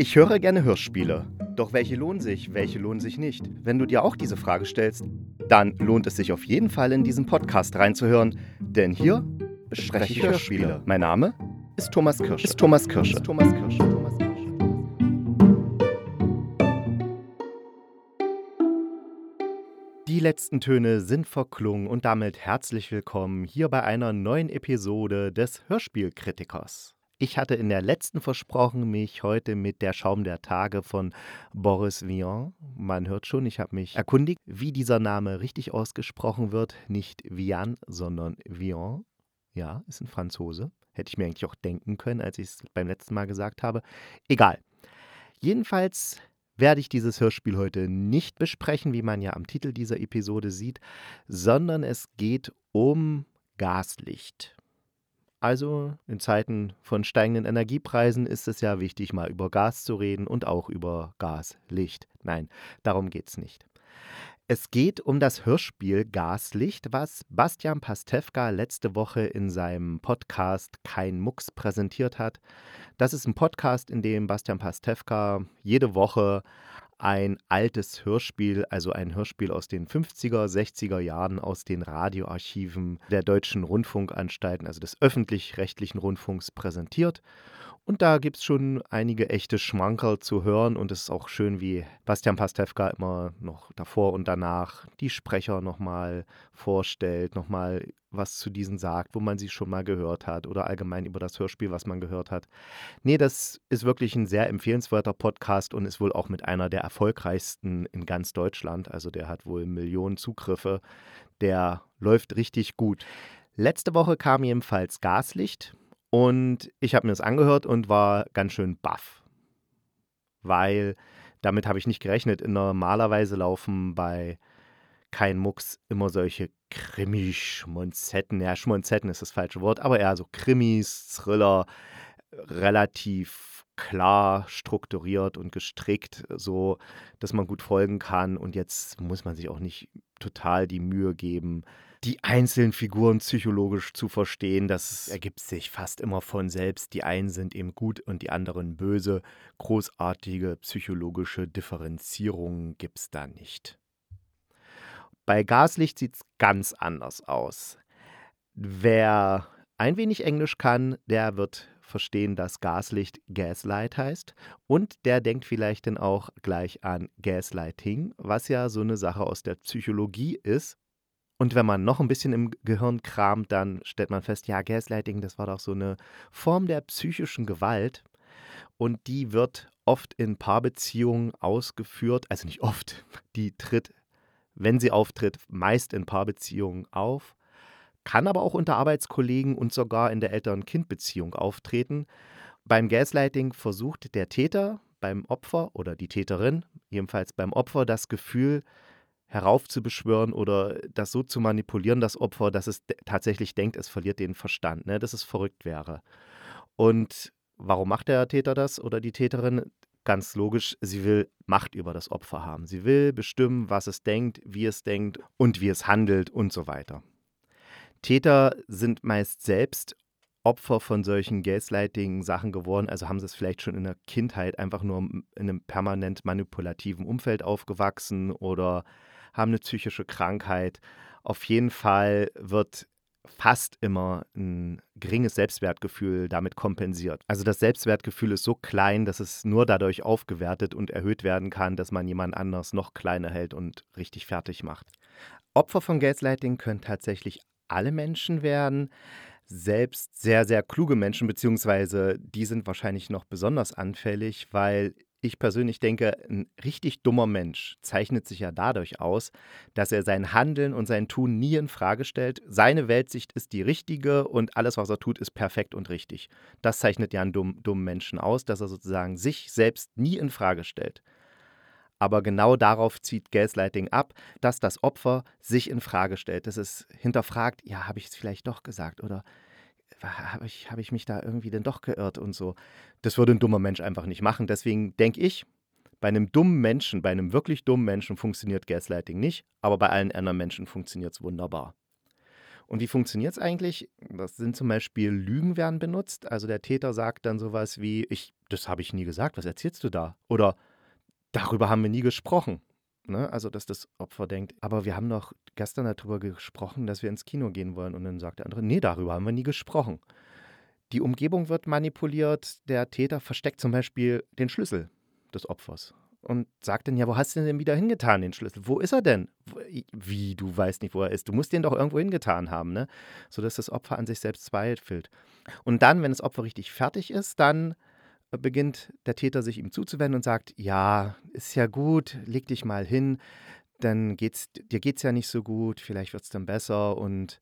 Ich höre gerne Hörspiele. Doch welche lohnen sich, welche lohnen sich nicht? Wenn du dir auch diese Frage stellst, dann lohnt es sich auf jeden Fall in diesen Podcast reinzuhören, denn hier bespreche ich Hörspiele. Mein Name ist Thomas Kirsch. Ist Thomas Kirsch. Ist Thomas Kirsch. Thomas Kirsch. Die letzten Töne sind verklungen und damit herzlich willkommen hier bei einer neuen Episode des Hörspielkritikers. Ich hatte in der letzten versprochen, mich heute mit der Schaum der Tage von Boris Vian, man hört schon, ich habe mich erkundigt, wie dieser Name richtig ausgesprochen wird. Nicht Vian, sondern Vian. Ja, ist ein Franzose. Hätte ich mir eigentlich auch denken können, als ich es beim letzten Mal gesagt habe. Egal. Jedenfalls werde ich dieses Hörspiel heute nicht besprechen, wie man ja am Titel dieser Episode sieht, sondern es geht um Gaslicht. Also in Zeiten von steigenden Energiepreisen ist es ja wichtig, mal über Gas zu reden und auch über Gaslicht. Nein, darum geht es nicht. Es geht um das Hörspiel Gaslicht, was Bastian Pastewka letzte Woche in seinem Podcast Kein Mucks präsentiert hat. Das ist ein Podcast, in dem Bastian Pastewka jede Woche ein altes Hörspiel, also ein Hörspiel aus den 50er, 60er Jahren aus den Radioarchiven der deutschen Rundfunkanstalten, also des öffentlich-rechtlichen Rundfunks präsentiert. Und da gibt es schon einige echte Schmankerl zu hören und es ist auch schön, wie Bastian Pastewka immer noch davor und danach die Sprecher nochmal vorstellt, nochmal was zu diesen sagt, wo man sie schon mal gehört hat oder allgemein über das Hörspiel, was man gehört hat. Nee, das ist wirklich ein sehr empfehlenswerter Podcast und ist wohl auch mit einer der erfolgreichsten in ganz Deutschland. Also der hat wohl Millionen Zugriffe. Der läuft richtig gut. Letzte Woche kam jedenfalls Gaslicht und ich habe mir das angehört und war ganz schön baff. Weil damit habe ich nicht gerechnet. Normalerweise laufen bei kein Mucks immer solche Krimi-Schmonzetten. Ja, Schmonzetten ist das falsche Wort, aber eher so Krimis, Thriller, relativ klar strukturiert und gestrickt, so dass man gut folgen kann. Und jetzt muss man sich auch nicht total die Mühe geben, die einzelnen Figuren psychologisch zu verstehen. Das ergibt sich fast immer von selbst. Die einen sind eben gut und die anderen böse. Großartige psychologische Differenzierungen gibt es da nicht. Bei Gaslicht sieht es ganz anders aus. Wer ein wenig Englisch kann, der wird verstehen, dass Gaslicht Gaslight heißt. Und der denkt vielleicht dann auch gleich an Gaslighting, was ja so eine Sache aus der Psychologie ist. Und wenn man noch ein bisschen im Gehirn kramt, dann stellt man fest, ja, Gaslighting, das war doch so eine Form der psychischen Gewalt. Und die wird oft in Paarbeziehungen ausgeführt, also nicht oft, die tritt, wenn sie auftritt, meist in Paarbeziehungen auf, kann aber auch unter Arbeitskollegen und sogar in der Eltern-Kind-Beziehung auftreten. Beim Gaslighting versucht der Täter beim Opfer oder die Täterin, jedenfalls beim Opfer, das Gefühl, heraufzubeschwören oder das so zu manipulieren, das Opfer, dass es tatsächlich denkt, es verliert den Verstand, ne? dass es verrückt wäre. Und warum macht der Täter das oder die Täterin? Ganz logisch, sie will Macht über das Opfer haben. Sie will bestimmen, was es denkt, wie es denkt und wie es handelt und so weiter. Täter sind meist selbst Opfer von solchen Gaslighting-Sachen geworden, also haben sie es vielleicht schon in der Kindheit einfach nur in einem permanent manipulativen Umfeld aufgewachsen oder haben eine psychische Krankheit. Auf jeden Fall wird fast immer ein geringes Selbstwertgefühl damit kompensiert. Also das Selbstwertgefühl ist so klein, dass es nur dadurch aufgewertet und erhöht werden kann, dass man jemand anders noch kleiner hält und richtig fertig macht. Opfer von Gaslighting können tatsächlich alle Menschen werden, selbst sehr, sehr kluge Menschen, beziehungsweise die sind wahrscheinlich noch besonders anfällig, weil ich persönlich denke, ein richtig dummer Mensch zeichnet sich ja dadurch aus, dass er sein Handeln und sein Tun nie in Frage stellt. Seine Weltsicht ist die richtige und alles, was er tut, ist perfekt und richtig. Das zeichnet ja einen dummen, dummen Menschen aus, dass er sozusagen sich selbst nie in Frage stellt. Aber genau darauf zieht Gaslighting ab, dass das Opfer sich in Frage stellt, dass es hinterfragt, ja, habe ich es vielleicht doch gesagt oder habe ich, hab ich mich da irgendwie denn doch geirrt und so. Das würde ein dummer Mensch einfach nicht machen. Deswegen denke ich, bei einem dummen Menschen, bei einem wirklich dummen Menschen funktioniert Gaslighting nicht, aber bei allen anderen Menschen funktioniert es wunderbar. Und wie funktioniert es eigentlich? Das sind zum Beispiel Lügen werden benutzt. Also der Täter sagt dann sowas wie, ich, das habe ich nie gesagt, was erzählst du da? Oder darüber haben wir nie gesprochen. Ne? Also, dass das Opfer denkt, aber wir haben doch gestern darüber gesprochen, dass wir ins Kino gehen wollen. Und dann sagt der andere, nee, darüber haben wir nie gesprochen. Die Umgebung wird manipuliert. Der Täter versteckt zum Beispiel den Schlüssel des Opfers und sagt dann, ja, wo hast du denn wieder hingetan, den Schlüssel? Wo ist er denn? Wie, du weißt nicht, wo er ist? Du musst den doch irgendwo hingetan haben, ne? Sodass das Opfer an sich selbst zweifelt. Und dann, wenn das Opfer richtig fertig ist, dann beginnt der Täter sich ihm zuzuwenden und sagt, ja, ist ja gut, leg dich mal hin, dann geht's, dir geht's ja nicht so gut, vielleicht wird es dann besser und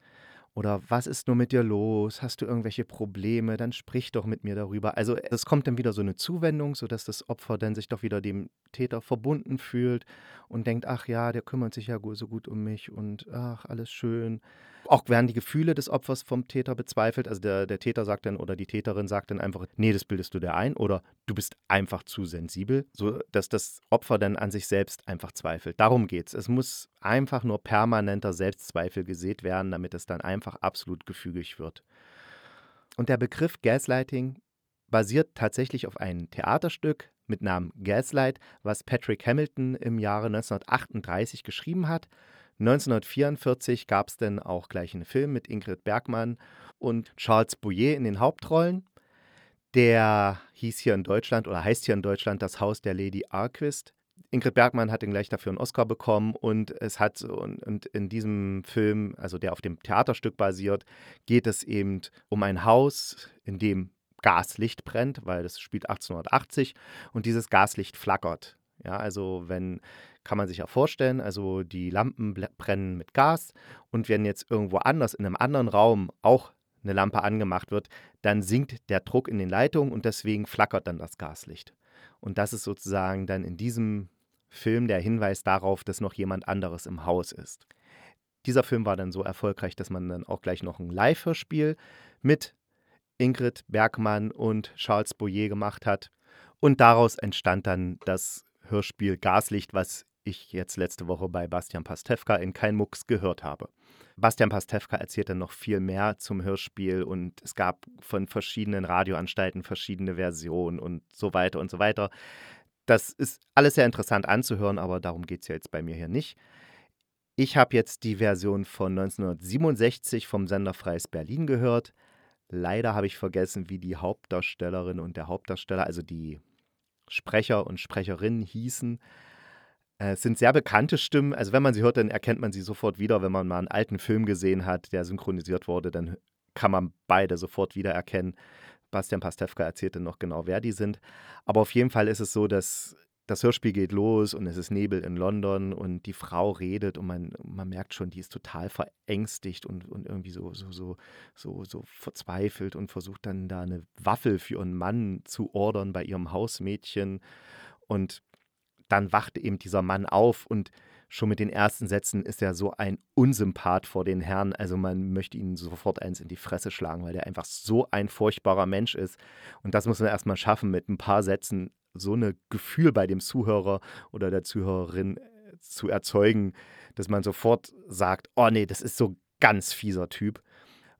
oder was ist nur mit dir los? Hast du irgendwelche Probleme? Dann sprich doch mit mir darüber. Also es kommt dann wieder so eine Zuwendung, sodass das Opfer dann sich doch wieder dem Täter verbunden fühlt und denkt, ach ja, der kümmert sich ja so gut um mich und ach, alles schön. Auch werden die Gefühle des Opfers vom Täter bezweifelt. Also der, der Täter sagt dann oder die Täterin sagt dann einfach, nee, das bildest du dir ein oder du bist einfach zu sensibel, sodass das Opfer dann an sich selbst einfach zweifelt. Darum geht es. Es muss einfach nur permanenter Selbstzweifel gesät werden, damit es dann einfach absolut gefügig wird. Und der Begriff Gaslighting basiert tatsächlich auf einem Theaterstück mit Namen Gaslight, was Patrick Hamilton im Jahre 1938 geschrieben hat 1944 gab es dann auch gleich einen Film mit Ingrid Bergmann und Charles Bouillet in den Hauptrollen. Der hieß hier in Deutschland oder heißt hier in Deutschland Das Haus der Lady Arquist. Ingrid Bergmann hat dann gleich dafür einen Oscar bekommen und es hat und, und, in diesem Film, also der auf dem Theaterstück basiert, geht es eben um ein Haus, in dem Gaslicht brennt, weil das spielt 1880 und dieses Gaslicht flackert. Ja, also wenn kann man sich ja vorstellen. Also die Lampen brennen mit Gas und wenn jetzt irgendwo anders in einem anderen Raum auch eine Lampe angemacht wird, dann sinkt der Druck in den Leitungen und deswegen flackert dann das Gaslicht. Und das ist sozusagen dann in diesem Film der Hinweis darauf, dass noch jemand anderes im Haus ist. Dieser Film war dann so erfolgreich, dass man dann auch gleich noch ein Live-Hörspiel mit Ingrid Bergmann und Charles Boyer gemacht hat. Und daraus entstand dann das Hörspiel Gaslicht, was ich jetzt letzte Woche bei Bastian Pastewka in Kein Mucks gehört habe. Bastian Pastewka erzählt dann noch viel mehr zum Hörspiel und es gab von verschiedenen Radioanstalten verschiedene Versionen und so weiter und so weiter. Das ist alles sehr interessant anzuhören, aber darum geht es ja jetzt bei mir hier nicht. Ich habe jetzt die Version von 1967 vom Sender Freies Berlin gehört. Leider habe ich vergessen, wie die Hauptdarstellerin und der Hauptdarsteller, also die Sprecher und Sprecherinnen hießen. Äh, es sind sehr bekannte Stimmen. Also wenn man sie hört, dann erkennt man sie sofort wieder. Wenn man mal einen alten Film gesehen hat, der synchronisiert wurde, dann kann man beide sofort wiedererkennen. Bastian Pastewka erzählt dann noch genau, wer die sind. Aber auf jeden Fall ist es so, dass das Hörspiel geht los und es ist Nebel in London und die Frau redet und man, man merkt schon, die ist total verängstigt und, und irgendwie so, so, so, so, so verzweifelt und versucht dann da eine Waffel für ihren Mann zu ordern bei ihrem Hausmädchen. Und dann wacht eben dieser Mann auf und schon mit den ersten Sätzen ist er so ein Unsympath vor den Herren. Also man möchte ihn sofort eins in die Fresse schlagen, weil der einfach so ein furchtbarer Mensch ist. Und das muss man erstmal schaffen, mit ein paar Sätzen so ein Gefühl bei dem Zuhörer oder der Zuhörerin äh, zu erzeugen, dass man sofort sagt, oh nee, das ist so ganz fieser Typ.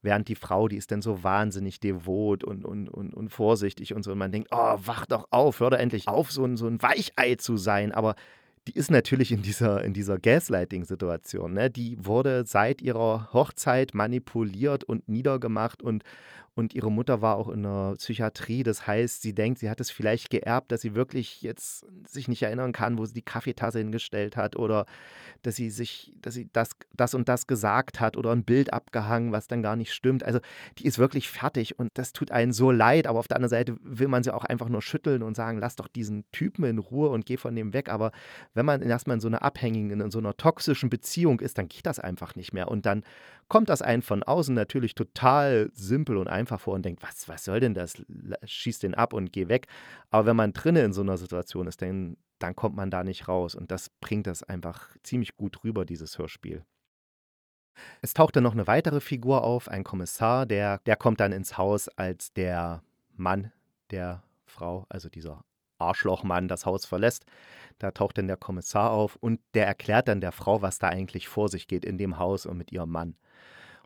Während die Frau, die ist dann so wahnsinnig devot und, und, und, und vorsichtig und so. Und man denkt, oh, wach doch auf, hör doch endlich auf, so so ein Weichei zu sein. Aber die ist natürlich in dieser, in dieser Gaslighting-Situation. Ne? Die wurde seit ihrer Hochzeit manipuliert und niedergemacht und, und ihre Mutter war auch in der Psychiatrie. Das heißt, sie denkt, sie hat es vielleicht geerbt, dass sie wirklich jetzt sich nicht erinnern kann, wo sie die Kaffeetasse hingestellt hat oder dass sie sich, dass sie das, das und das gesagt hat oder ein Bild abgehangen, was dann gar nicht stimmt. Also die ist wirklich fertig und das tut einen so leid. Aber auf der anderen Seite will man sie auch einfach nur schütteln und sagen, lass doch diesen Typen in Ruhe und geh von dem weg. Aber wenn man erstmal in so einer abhängigen, in so einer toxischen Beziehung ist, dann geht das einfach nicht mehr. Und dann kommt das einen von außen natürlich total simpel und einfach vor und denkt, was, was soll denn das? Schieß den ab und geh weg. Aber wenn man drinnen in so einer Situation ist, dann, dann kommt man da nicht raus. Und das bringt das einfach ziemlich gut rüber, dieses Hörspiel. Es taucht dann noch eine weitere Figur auf, ein Kommissar, der, der kommt dann ins Haus, als der Mann der Frau, also dieser Arschlochmann, das Haus verlässt. Da taucht dann der Kommissar auf und der erklärt dann der Frau, was da eigentlich vor sich geht in dem Haus und mit ihrem Mann.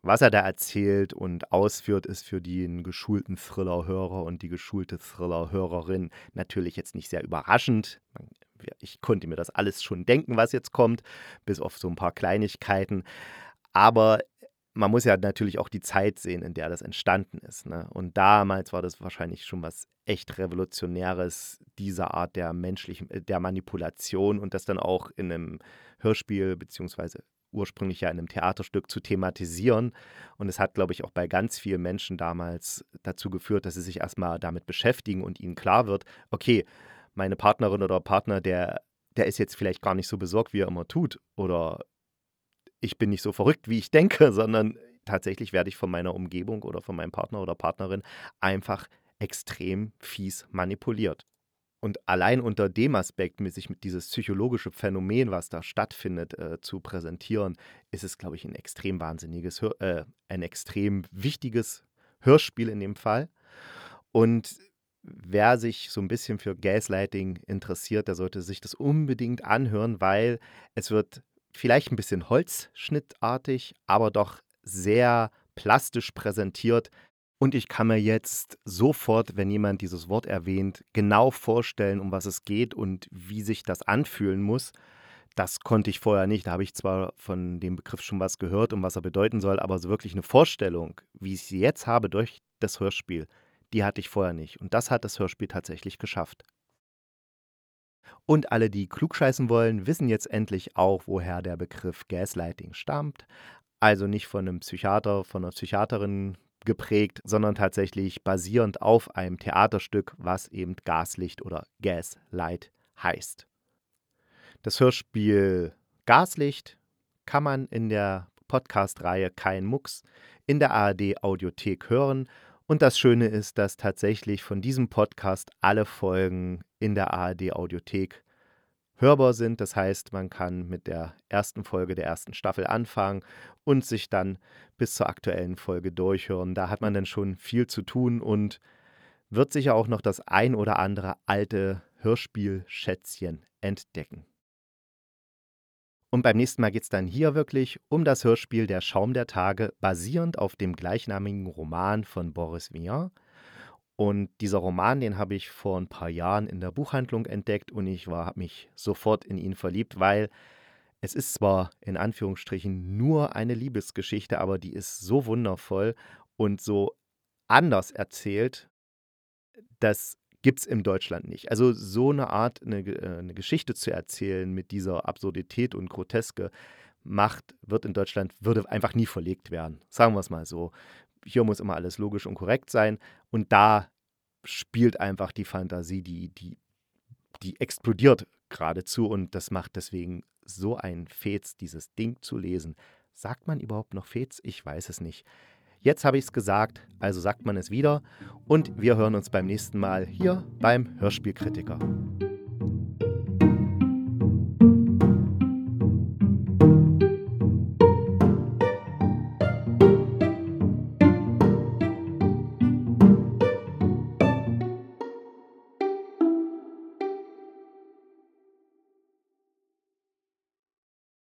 was er da erzählt und ausführt, ist für den geschulten Thriller-Hörer und die geschulte Thriller-Hörerin natürlich jetzt nicht sehr überraschend. Ich konnte mir das alles schon denken, was jetzt kommt, bis auf so ein paar Kleinigkeiten. Aber man muss ja natürlich auch die Zeit sehen, in der das entstanden ist. Ne? Und damals war das wahrscheinlich schon was echt Revolutionäres, diese Art der menschlichen, äh, der Manipulation und das dann auch in einem Hörspiel beziehungsweise ursprünglich ja in einem Theaterstück zu thematisieren. Und es hat, glaube ich, auch bei ganz vielen Menschen damals dazu geführt, dass sie sich erstmal damit beschäftigen und ihnen klar wird, okay, meine Partnerin oder Partner, der, der ist jetzt vielleicht gar nicht so besorgt, wie er immer tut. Oder ich bin nicht so verrückt, wie ich denke, sondern tatsächlich werde ich von meiner Umgebung oder von meinem Partner oder Partnerin einfach extrem fies manipuliert. Und allein unter dem Aspekt, sich mit dieses psychologische Phänomen, was da stattfindet, äh, zu präsentieren, ist es, glaube ich, ein extrem wahnsinniges, äh, ein extrem wichtiges Hörspiel in dem Fall. Und wer sich so ein bisschen für Gaslighting interessiert, der sollte sich das unbedingt anhören, weil es wird vielleicht ein bisschen holzschnittartig, aber doch sehr plastisch präsentiert. Und ich kann mir jetzt sofort, wenn jemand dieses Wort erwähnt, genau vorstellen, um was es geht und wie sich das anfühlen muss. Das konnte ich vorher nicht. Da habe ich zwar von dem Begriff schon was gehört und was er bedeuten soll, aber so wirklich eine Vorstellung, wie ich sie jetzt habe durch das Hörspiel, die hatte ich vorher nicht. Und das hat das Hörspiel tatsächlich geschafft. Und alle, die klugscheißen wollen, wissen jetzt endlich auch, woher der Begriff Gaslighting stammt. Also nicht von einem Psychiater, von einer Psychiaterin geprägt, sondern tatsächlich basierend auf einem Theaterstück, was eben Gaslicht oder Gaslight heißt. Das Hörspiel Gaslicht kann man in der Podcast-Reihe Kein Mucks in der ARD Audiothek hören und das Schöne ist, dass tatsächlich von diesem Podcast alle Folgen in der ARD Audiothek hörbar sind. Das heißt, man kann mit der ersten Folge der ersten Staffel anfangen und sich dann bis zur aktuellen Folge durchhören. Da hat man dann schon viel zu tun und wird sicher auch noch das ein oder andere alte Hörspielschätzchen entdecken. Und beim nächsten Mal geht es dann hier wirklich um das Hörspiel Der Schaum der Tage, basierend auf dem gleichnamigen Roman von Boris Vian. Und dieser Roman, den habe ich vor ein paar Jahren in der Buchhandlung entdeckt und ich habe mich sofort in ihn verliebt, weil es ist zwar in Anführungsstrichen nur eine Liebesgeschichte, aber die ist so wundervoll und so anders erzählt, dass gibt es in Deutschland nicht. Also so eine Art, eine, äh, eine Geschichte zu erzählen mit dieser Absurdität und Groteske macht, wird in Deutschland, würde einfach nie verlegt werden. Sagen wir es mal so. Hier muss immer alles logisch und korrekt sein. Und da spielt einfach die Fantasie, die, die, die explodiert geradezu und das macht deswegen so ein Fez, dieses Ding zu lesen. Sagt man überhaupt noch Fez? Ich weiß es nicht. Jetzt habe ich es gesagt, also sagt man es wieder. Und wir hören uns beim nächsten Mal hier beim Hörspielkritiker.